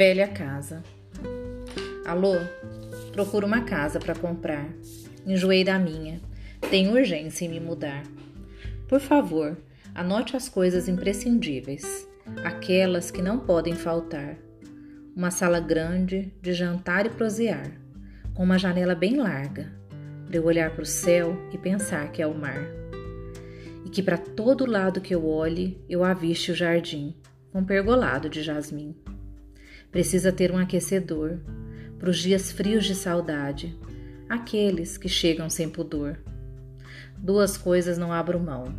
Velha casa. Alô? Procuro uma casa para comprar. Enjoei da minha. Tenho urgência em me mudar. Por favor, anote as coisas imprescindíveis, aquelas que não podem faltar. Uma sala grande de jantar e prosear, com uma janela bem larga, para eu olhar para o céu e pensar que é o mar. E que para todo lado que eu olhe, eu aviste o jardim, com pergolado de jasmim. Precisa ter um aquecedor para os dias frios de saudade, aqueles que chegam sem pudor. Duas coisas não abro mão: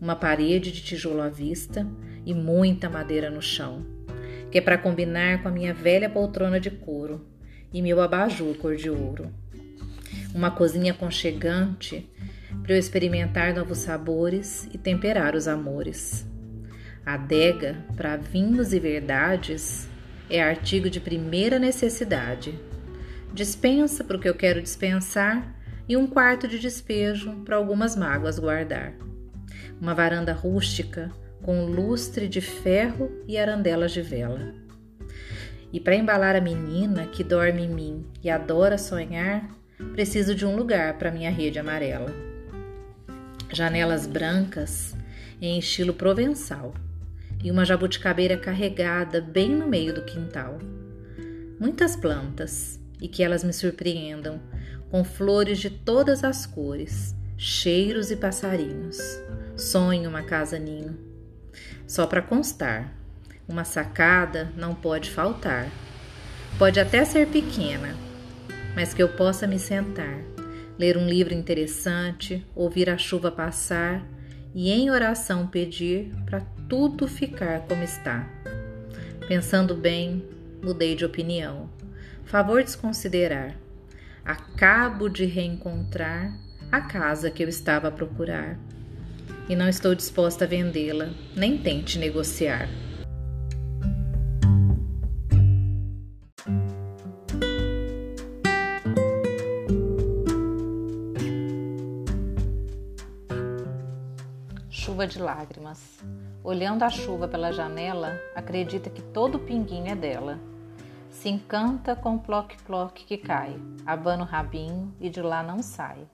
uma parede de tijolo à vista e muita madeira no chão, que é para combinar com a minha velha poltrona de couro e meu abajur cor de ouro. Uma cozinha aconchegante para eu experimentar novos sabores e temperar os amores. Adega para vinhos e verdades é artigo de primeira necessidade. Dispensa para o que eu quero dispensar e um quarto de despejo para algumas mágoas guardar. Uma varanda rústica com lustre de ferro e arandelas de vela. E para embalar a menina que dorme em mim e adora sonhar, preciso de um lugar para minha rede amarela. Janelas brancas em estilo provençal e uma jabuticabeira carregada bem no meio do quintal. Muitas plantas e que elas me surpreendam com flores de todas as cores, cheiros e passarinhos. Sonho uma casa ninho. Só para constar, uma sacada não pode faltar. Pode até ser pequena, mas que eu possa me sentar, ler um livro interessante, ouvir a chuva passar e em oração pedir para tudo ficar como está. Pensando bem, mudei de opinião. Favor desconsiderar. Acabo de reencontrar a casa que eu estava a procurar. E não estou disposta a vendê-la, nem tente negociar. Chuva de lágrimas. Olhando a chuva pela janela, acredita que todo pinguinho é dela. Se encanta com o ploc-ploc que cai, abana o rabinho e de lá não sai.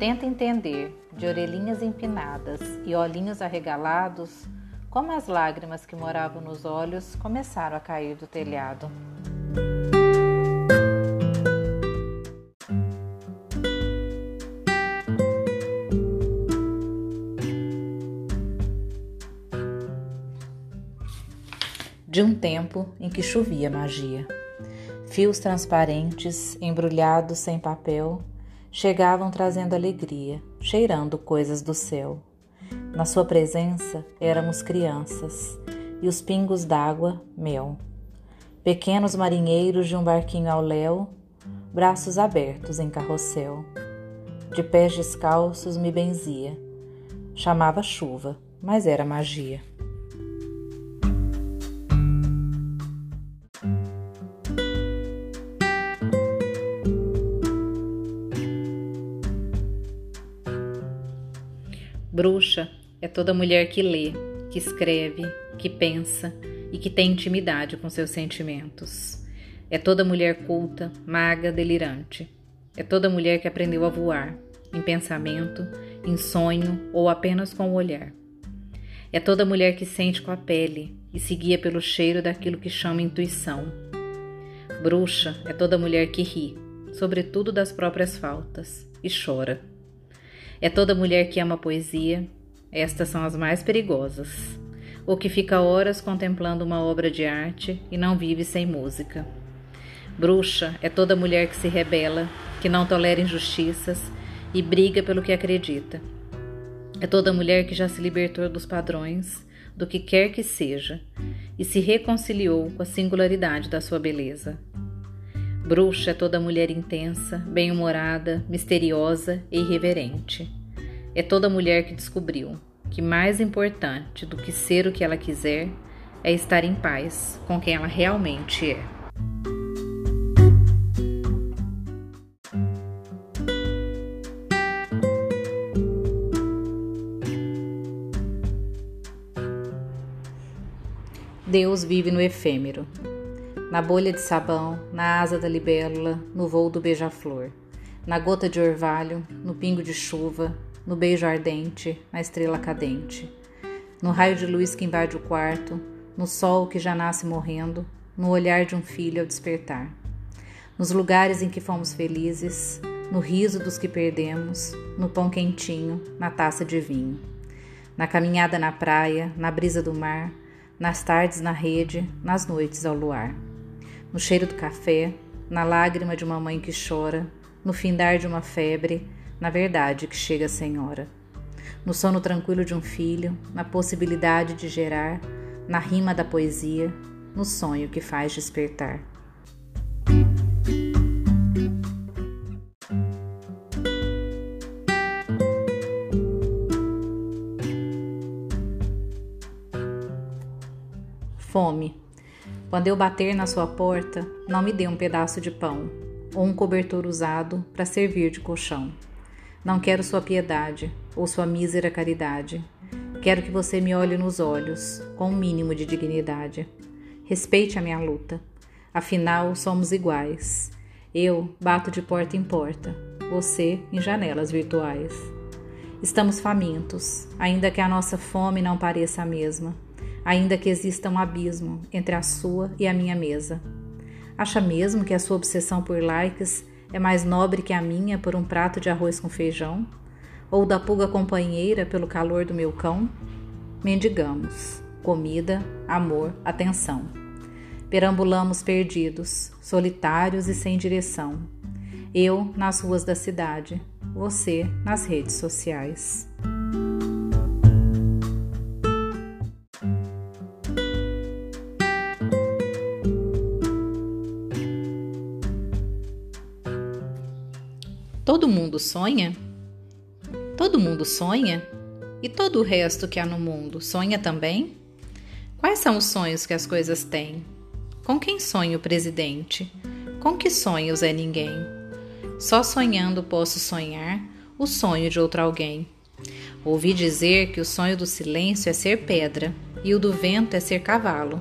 Tenta entender, de orelhinhas empinadas e olhinhos arregalados, como as lágrimas que moravam nos olhos começaram a cair do telhado. De um tempo em que chovia magia. Fios transparentes, embrulhados sem papel, chegavam trazendo alegria, cheirando coisas do céu. Na sua presença éramos crianças e os pingos d'água, mel. Pequenos marinheiros de um barquinho ao léu, braços abertos em carrossel. De pés descalços me benzia. Chamava chuva, mas era magia. Bruxa é toda mulher que lê, que escreve, que pensa e que tem intimidade com seus sentimentos. É toda mulher culta, maga, delirante. É toda mulher que aprendeu a voar, em pensamento, em sonho ou apenas com o olhar. É toda mulher que sente com a pele e se guia pelo cheiro daquilo que chama intuição. Bruxa é toda mulher que ri, sobretudo das próprias faltas, e chora. É toda mulher que ama poesia, estas são as mais perigosas. Ou que fica horas contemplando uma obra de arte e não vive sem música. Bruxa é toda mulher que se rebela, que não tolera injustiças e briga pelo que acredita. É toda mulher que já se libertou dos padrões, do que quer que seja, e se reconciliou com a singularidade da sua beleza. Bruxa é toda mulher intensa, bem-humorada, misteriosa e irreverente. É toda mulher que descobriu que mais importante do que ser o que ela quiser é estar em paz com quem ela realmente é. Deus vive no efêmero. Na bolha de sabão, na asa da libélula, no voo do beija-flor, na gota de orvalho, no pingo de chuva, no beijo ardente, na estrela cadente, no raio de luz que invade o quarto, no sol que já nasce morrendo, no olhar de um filho ao despertar, nos lugares em que fomos felizes, no riso dos que perdemos, no pão quentinho, na taça de vinho, na caminhada na praia, na brisa do mar, nas tardes na rede, nas noites ao luar, no cheiro do café, na lágrima de uma mãe que chora, no findar de uma febre, na verdade que chega sem hora, no sono tranquilo de um filho, na possibilidade de gerar, na rima da poesia, no sonho que faz despertar. Fome. Quando eu bater na sua porta, não me dê um pedaço de pão ou um cobertor usado para servir de colchão. Não quero sua piedade ou sua mísera caridade. Quero que você me olhe nos olhos com um mínimo de dignidade. Respeite a minha luta. Afinal, somos iguais. Eu bato de porta em porta, você em janelas virtuais. Estamos famintos, ainda que a nossa fome não pareça a mesma ainda que exista um abismo entre a sua e a minha mesa. Acha mesmo que a sua obsessão por likes é mais nobre que a minha por um prato de arroz com feijão? Ou da pulga companheira pelo calor do meu cão? Mendigamos comida, amor, atenção. Perambulamos perdidos, solitários e sem direção. Eu nas ruas da cidade, você nas redes sociais. Todo mundo sonha? Todo mundo sonha? E todo o resto que há no mundo sonha também? Quais são os sonhos que as coisas têm? Com quem sonha o presidente? Com que sonha o Zé Ninguém? Só sonhando posso sonhar o sonho de outro alguém. Ouvi dizer que o sonho do silêncio é ser pedra e o do vento é ser cavalo.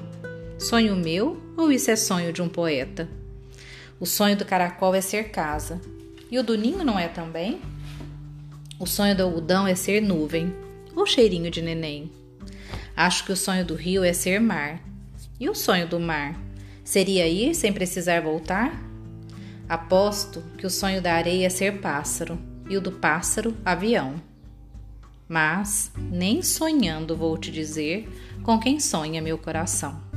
Sonho meu ou isso é sonho de um poeta? O sonho do caracol é ser casa e o do ninho não é também? O sonho do algodão é ser nuvem, ou cheirinho de neném. Acho que o sonho do rio é ser mar. E o sonho do mar? Seria ir sem precisar voltar? Aposto que o sonho da areia é ser pássaro e o do pássaro, avião. Mas, nem sonhando vou te dizer com quem sonha meu coração.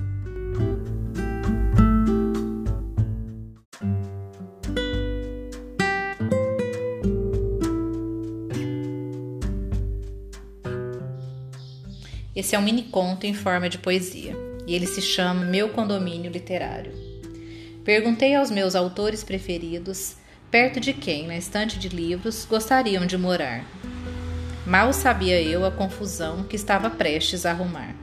Esse é um mini conto em forma de poesia e ele se chama Meu Condomínio Literário. Perguntei aos meus autores preferidos perto de quem, na estante de livros, gostariam de morar. Mal sabia eu a confusão que estava prestes a arrumar.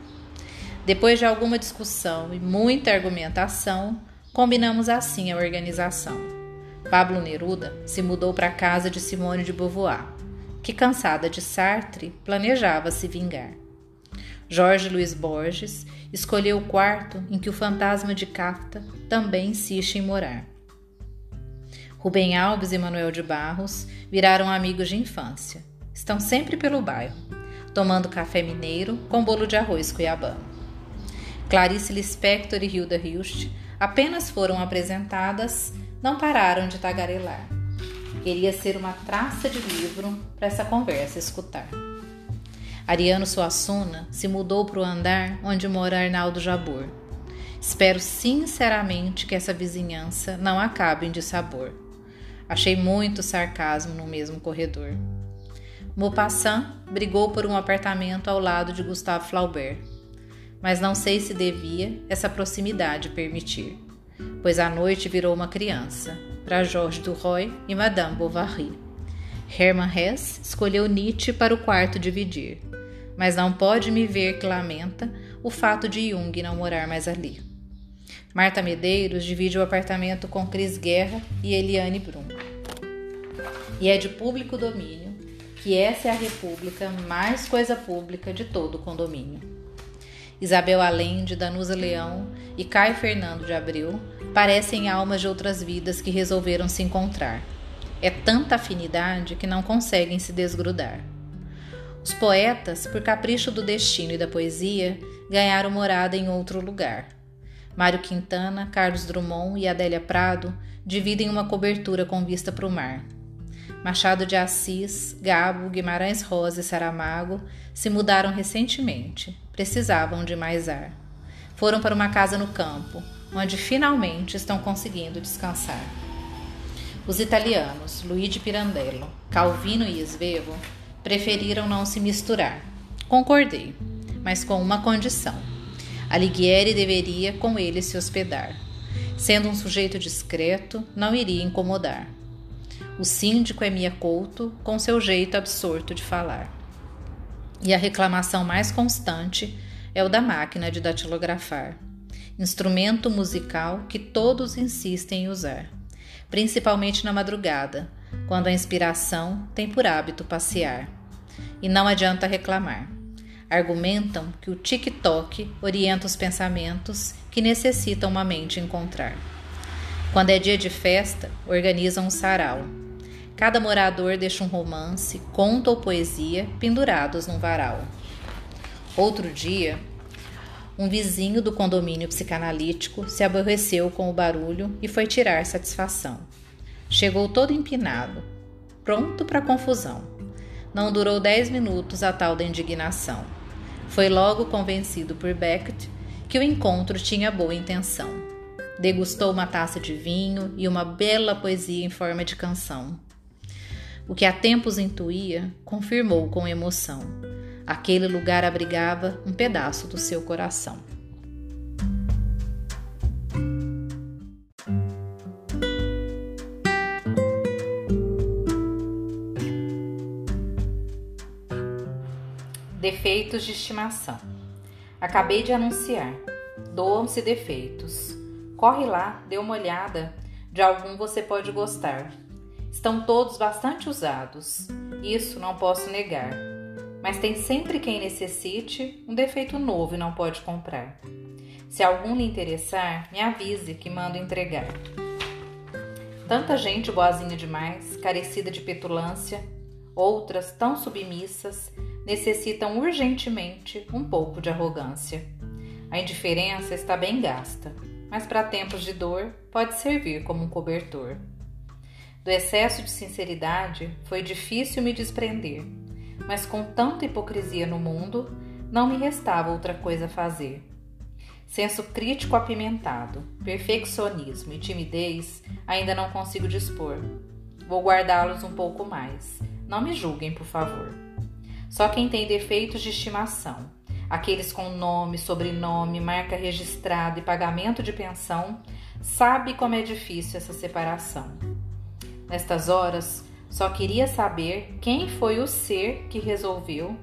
Depois de alguma discussão e muita argumentação, combinamos assim a organização. Pablo Neruda se mudou para a casa de Simone de Beauvoir, que, cansada de Sartre, planejava se vingar. Jorge Luiz Borges escolheu o quarto em que o fantasma de Kafta também insiste em morar. Rubem Alves e Manuel de Barros viraram amigos de infância. Estão sempre pelo bairro, tomando café mineiro com bolo de arroz cuiabano. Clarice Lispector e Hilda Hilst apenas foram apresentadas, não pararam de tagarelar. Queria ser uma traça de livro para essa conversa escutar. Ariano Suassuna se mudou para o andar onde mora Arnaldo Jabor. Espero sinceramente que essa vizinhança não acabe em dissabor. Achei muito sarcasmo no mesmo corredor. Maupassant brigou por um apartamento ao lado de Gustave Flaubert, mas não sei se devia essa proximidade permitir, pois à noite virou uma criança para Georges Duroy e Madame Bovary. Hermann Hesse escolheu Nietzsche para o quarto dividir mas não pode me ver que lamenta o fato de Jung não morar mais ali. Marta Medeiros divide o apartamento com Cris Guerra e Eliane Brum. E é de público domínio que essa é a república mais coisa pública de todo o condomínio. Isabel Allende, Danusa Leão e Caio Fernando de Abreu parecem almas de outras vidas que resolveram se encontrar. É tanta afinidade que não conseguem se desgrudar. Os poetas, por capricho do destino e da poesia, ganharam morada em outro lugar. Mário Quintana, Carlos Drummond e Adélia Prado dividem uma cobertura com vista para o mar. Machado de Assis, Gabo, Guimarães Rosa e Saramago se mudaram recentemente. Precisavam de mais ar. Foram para uma casa no campo, onde finalmente estão conseguindo descansar. Os italianos, Luigi Pirandello, Calvino e Svevo, preferiram não se misturar. Concordei, mas com uma condição. Alighieri deveria com ele se hospedar. Sendo um sujeito discreto, não iria incomodar. O síndico é Mia Couto, com seu jeito absorto de falar. E a reclamação mais constante é o da máquina de datilografar, instrumento musical que todos insistem em usar, principalmente na madrugada, quando a inspiração tem por hábito passear. E não adianta reclamar. Argumentam que o TikTok orienta os pensamentos que necessitam uma mente encontrar. Quando é dia de festa, organizam um sarau. Cada morador deixa um romance, conto ou poesia pendurados num varal. Outro dia, um vizinho do condomínio psicanalítico se aborreceu com o barulho e foi tirar satisfação. Chegou todo empinado, pronto para confusão. Não durou dez minutos a tal da indignação. Foi logo convencido por Beckett que o encontro tinha boa intenção. Degustou uma taça de vinho e uma bela poesia em forma de canção. O que há tempos intuía, confirmou com emoção. Aquele lugar abrigava um pedaço do seu coração. Defeitos de estimação. Acabei de anunciar. Doam-se defeitos. Corre lá, dê uma olhada. De algum você pode gostar. Estão todos bastante usados. Isso não posso negar. Mas tem sempre quem necessite um defeito novo e não pode comprar. Se algum lhe interessar, me avise que mando entregar. Tanta gente boazinha demais, carecida de petulância, outras tão submissas, necessitam urgentemente um pouco de arrogância. A indiferença está bem gasta, mas para tempos de dor pode servir como um cobertor. Do excesso de sinceridade foi difícil me desprender, mas com tanta hipocrisia no mundo, não me restava outra coisa a fazer. Senso crítico apimentado, perfeccionismo e timidez ainda não consigo dispor. Vou guardá-los um pouco mais. Não me julguem, por favor. Só quem tem defeitos de estimação, aqueles com nome, sobrenome, marca registrada e pagamento de pensão, sabe como é difícil essa separação. Nestas horas, só queria saber quem foi o ser que resolveu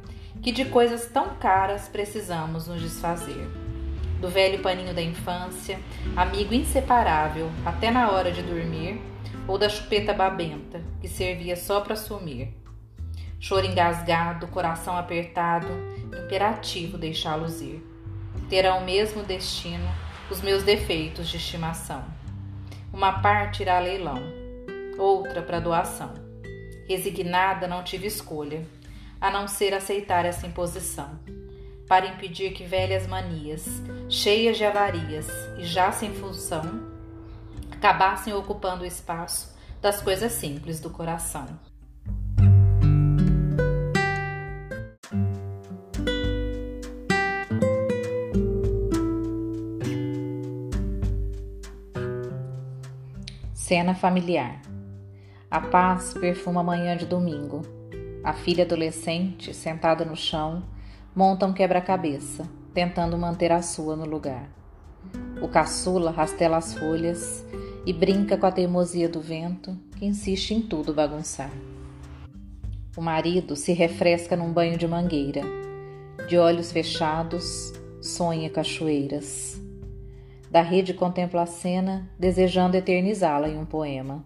que de coisas tão caras precisamos nos desfazer. Do velho paninho da infância, amigo inseparável até na hora de dormir, ou da chupeta babenta que servia só para sumir Choro engasgado, coração apertado, imperativo deixá-los ir. Terão o mesmo destino os meus defeitos de estimação. Uma parte irá a leilão, outra para doação. Resignada, não tive escolha, a não ser aceitar essa imposição, para impedir que velhas manias, cheias de avarias e já sem função, acabassem ocupando o espaço das coisas simples do coração. Cena familiar. A paz perfuma a manhã de domingo. A filha adolescente, sentada no chão, monta um quebra-cabeça, tentando manter a sua no lugar. O caçula rastela as folhas e brinca com a teimosia do vento, que insiste em tudo bagunçar. O marido se refresca num banho de mangueira. De olhos fechados, sonha cachoeiras. Da rede contempla a cena, desejando eternizá-la em um poema.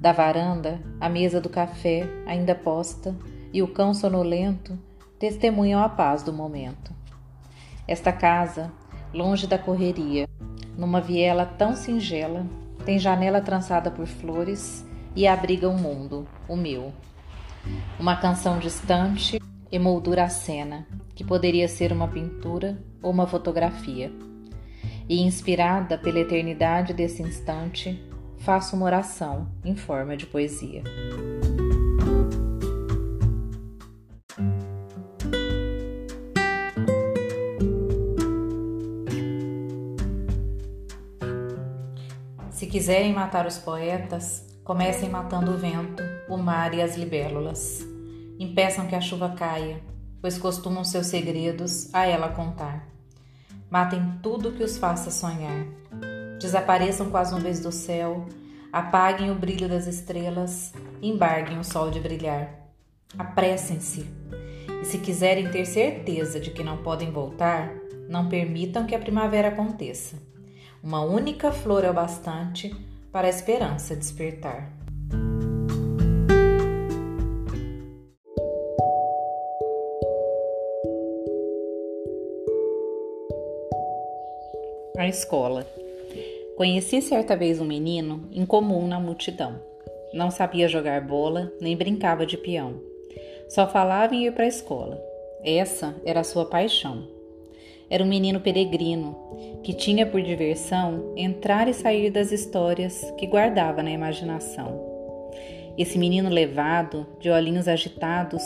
Da varanda, a mesa do café, ainda posta, e o cão sonolento testemunham a paz do momento. Esta casa, longe da correria, numa viela tão singela, tem janela trançada por flores e abriga um mundo, o meu. Uma canção distante emoldura a cena, que poderia ser uma pintura ou uma fotografia. E inspirada pela eternidade desse instante, faço uma oração em forma de poesia. Se quiserem matar os poetas, comecem matando o vento, o mar e as libélulas. Impeçam que a chuva caia, pois costumam seus segredos a ela contar. Matem tudo que os faça sonhar. Desapareçam com as nuvens do céu, apaguem o brilho das estrelas, embarguem o sol de brilhar. Apressem-se. E se quiserem ter certeza de que não podem voltar, não permitam que a primavera aconteça. Uma única flor é o bastante para a esperança despertar. A escola. Conheci certa vez um menino incomum na multidão. Não sabia jogar bola, nem brincava de peão. Só falava em ir para a escola. Essa era a sua paixão. Era um menino peregrino que tinha por diversão entrar e sair das histórias que guardava na imaginação. Esse menino levado, de olhinhos agitados,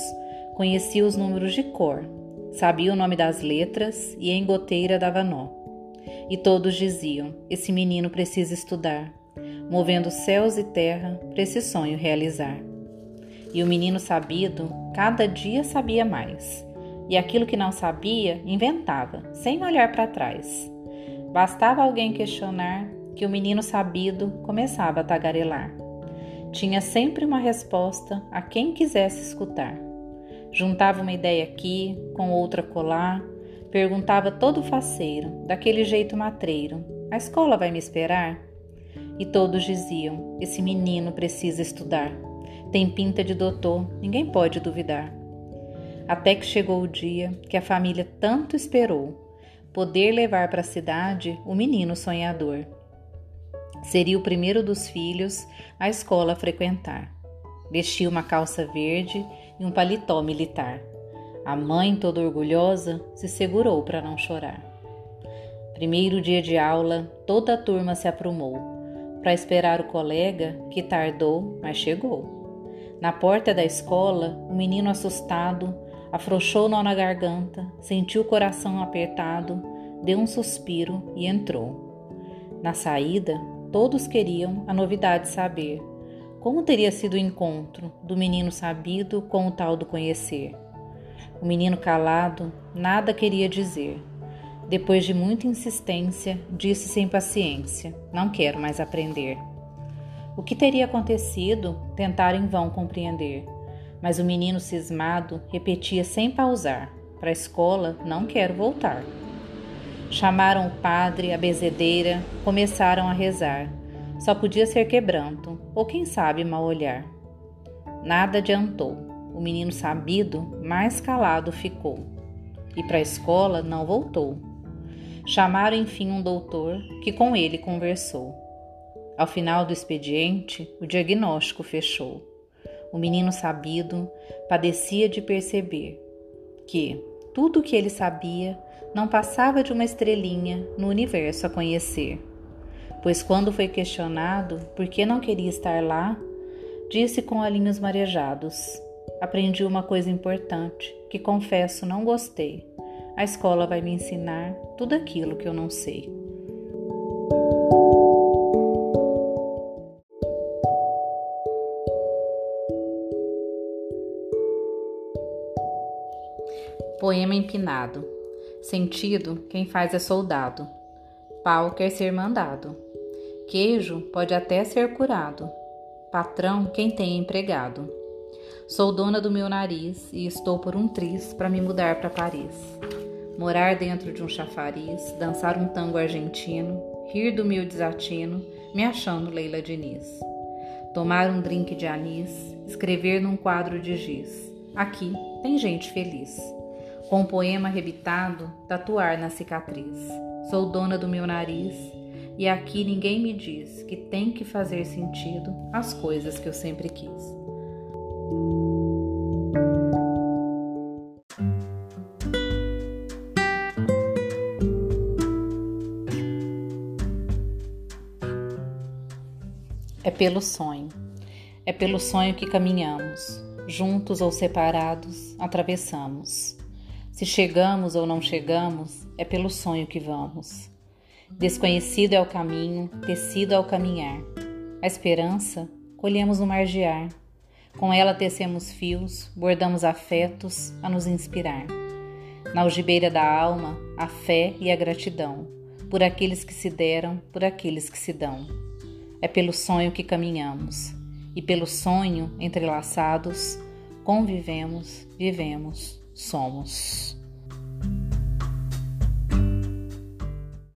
conhecia os números de cor, sabia o nome das letras e em goteira dava nó. E todos diziam: Esse menino precisa estudar, movendo céus e terra para esse sonho realizar. E o menino sabido, cada dia sabia mais, e aquilo que não sabia, inventava, sem olhar para trás. Bastava alguém questionar que o menino sabido começava a tagarelar. Tinha sempre uma resposta a quem quisesse escutar. Juntava uma ideia aqui, com outra colar, Perguntava todo faceiro, daquele jeito matreiro: A escola vai me esperar? E todos diziam: Esse menino precisa estudar. Tem pinta de doutor, ninguém pode duvidar. Até que chegou o dia que a família tanto esperou poder levar para a cidade o menino sonhador. Seria o primeiro dos filhos a escola frequentar. Vestia uma calça verde e um paletó militar. A mãe, toda orgulhosa, se segurou para não chorar. Primeiro dia de aula, toda a turma se aprumou para esperar o colega que tardou, mas chegou. Na porta da escola, o menino assustado afrouxou o nó na garganta, sentiu o coração apertado, deu um suspiro e entrou. Na saída, todos queriam a novidade saber. Como teria sido o encontro do menino sabido com o tal do conhecer? O menino calado nada queria dizer. Depois de muita insistência, disse sem paciência: Não quero mais aprender. O que teria acontecido, tentaram em vão compreender. Mas o menino cismado repetia sem pausar: Para a escola não quero voltar. Chamaram o padre, a bezedeira, começaram a rezar. Só podia ser quebranto, ou quem sabe mal olhar. Nada adiantou. O menino sabido mais calado ficou e para a escola não voltou. Chamaram enfim um doutor que com ele conversou. Ao final do expediente, o diagnóstico fechou. O menino sabido padecia de perceber que tudo o que ele sabia não passava de uma estrelinha no universo a conhecer. Pois quando foi questionado por que não queria estar lá, disse com olhinhos marejados: Aprendi uma coisa importante que confesso não gostei. A escola vai me ensinar tudo aquilo que eu não sei. Poema empinado. Sentido: quem faz é soldado. Pau quer ser mandado. Queijo pode até ser curado. Patrão quem tem empregado. Sou dona do meu nariz e estou por um triz para me mudar para Paris. Morar dentro de um chafariz, dançar um tango argentino, rir do meu desatino, me achando Leila Diniz. Tomar um drink de anis, escrever num quadro de giz. Aqui tem gente feliz. Com um poema arrebitado, tatuar na cicatriz. Sou dona do meu nariz e aqui ninguém me diz que tem que fazer sentido as coisas que eu sempre quis. Pelo sonho. É pelo sonho que caminhamos, juntos ou separados, atravessamos. Se chegamos ou não chegamos, é pelo sonho que vamos. Desconhecido é o caminho, tecido ao caminhar. A esperança colhemos no margear. Com ela tecemos fios, bordamos afetos a nos inspirar. Na algibeira da alma, a fé e a gratidão, por aqueles que se deram, por aqueles que se dão. É pelo sonho que caminhamos, e pelo sonho entrelaçados, convivemos, vivemos, somos.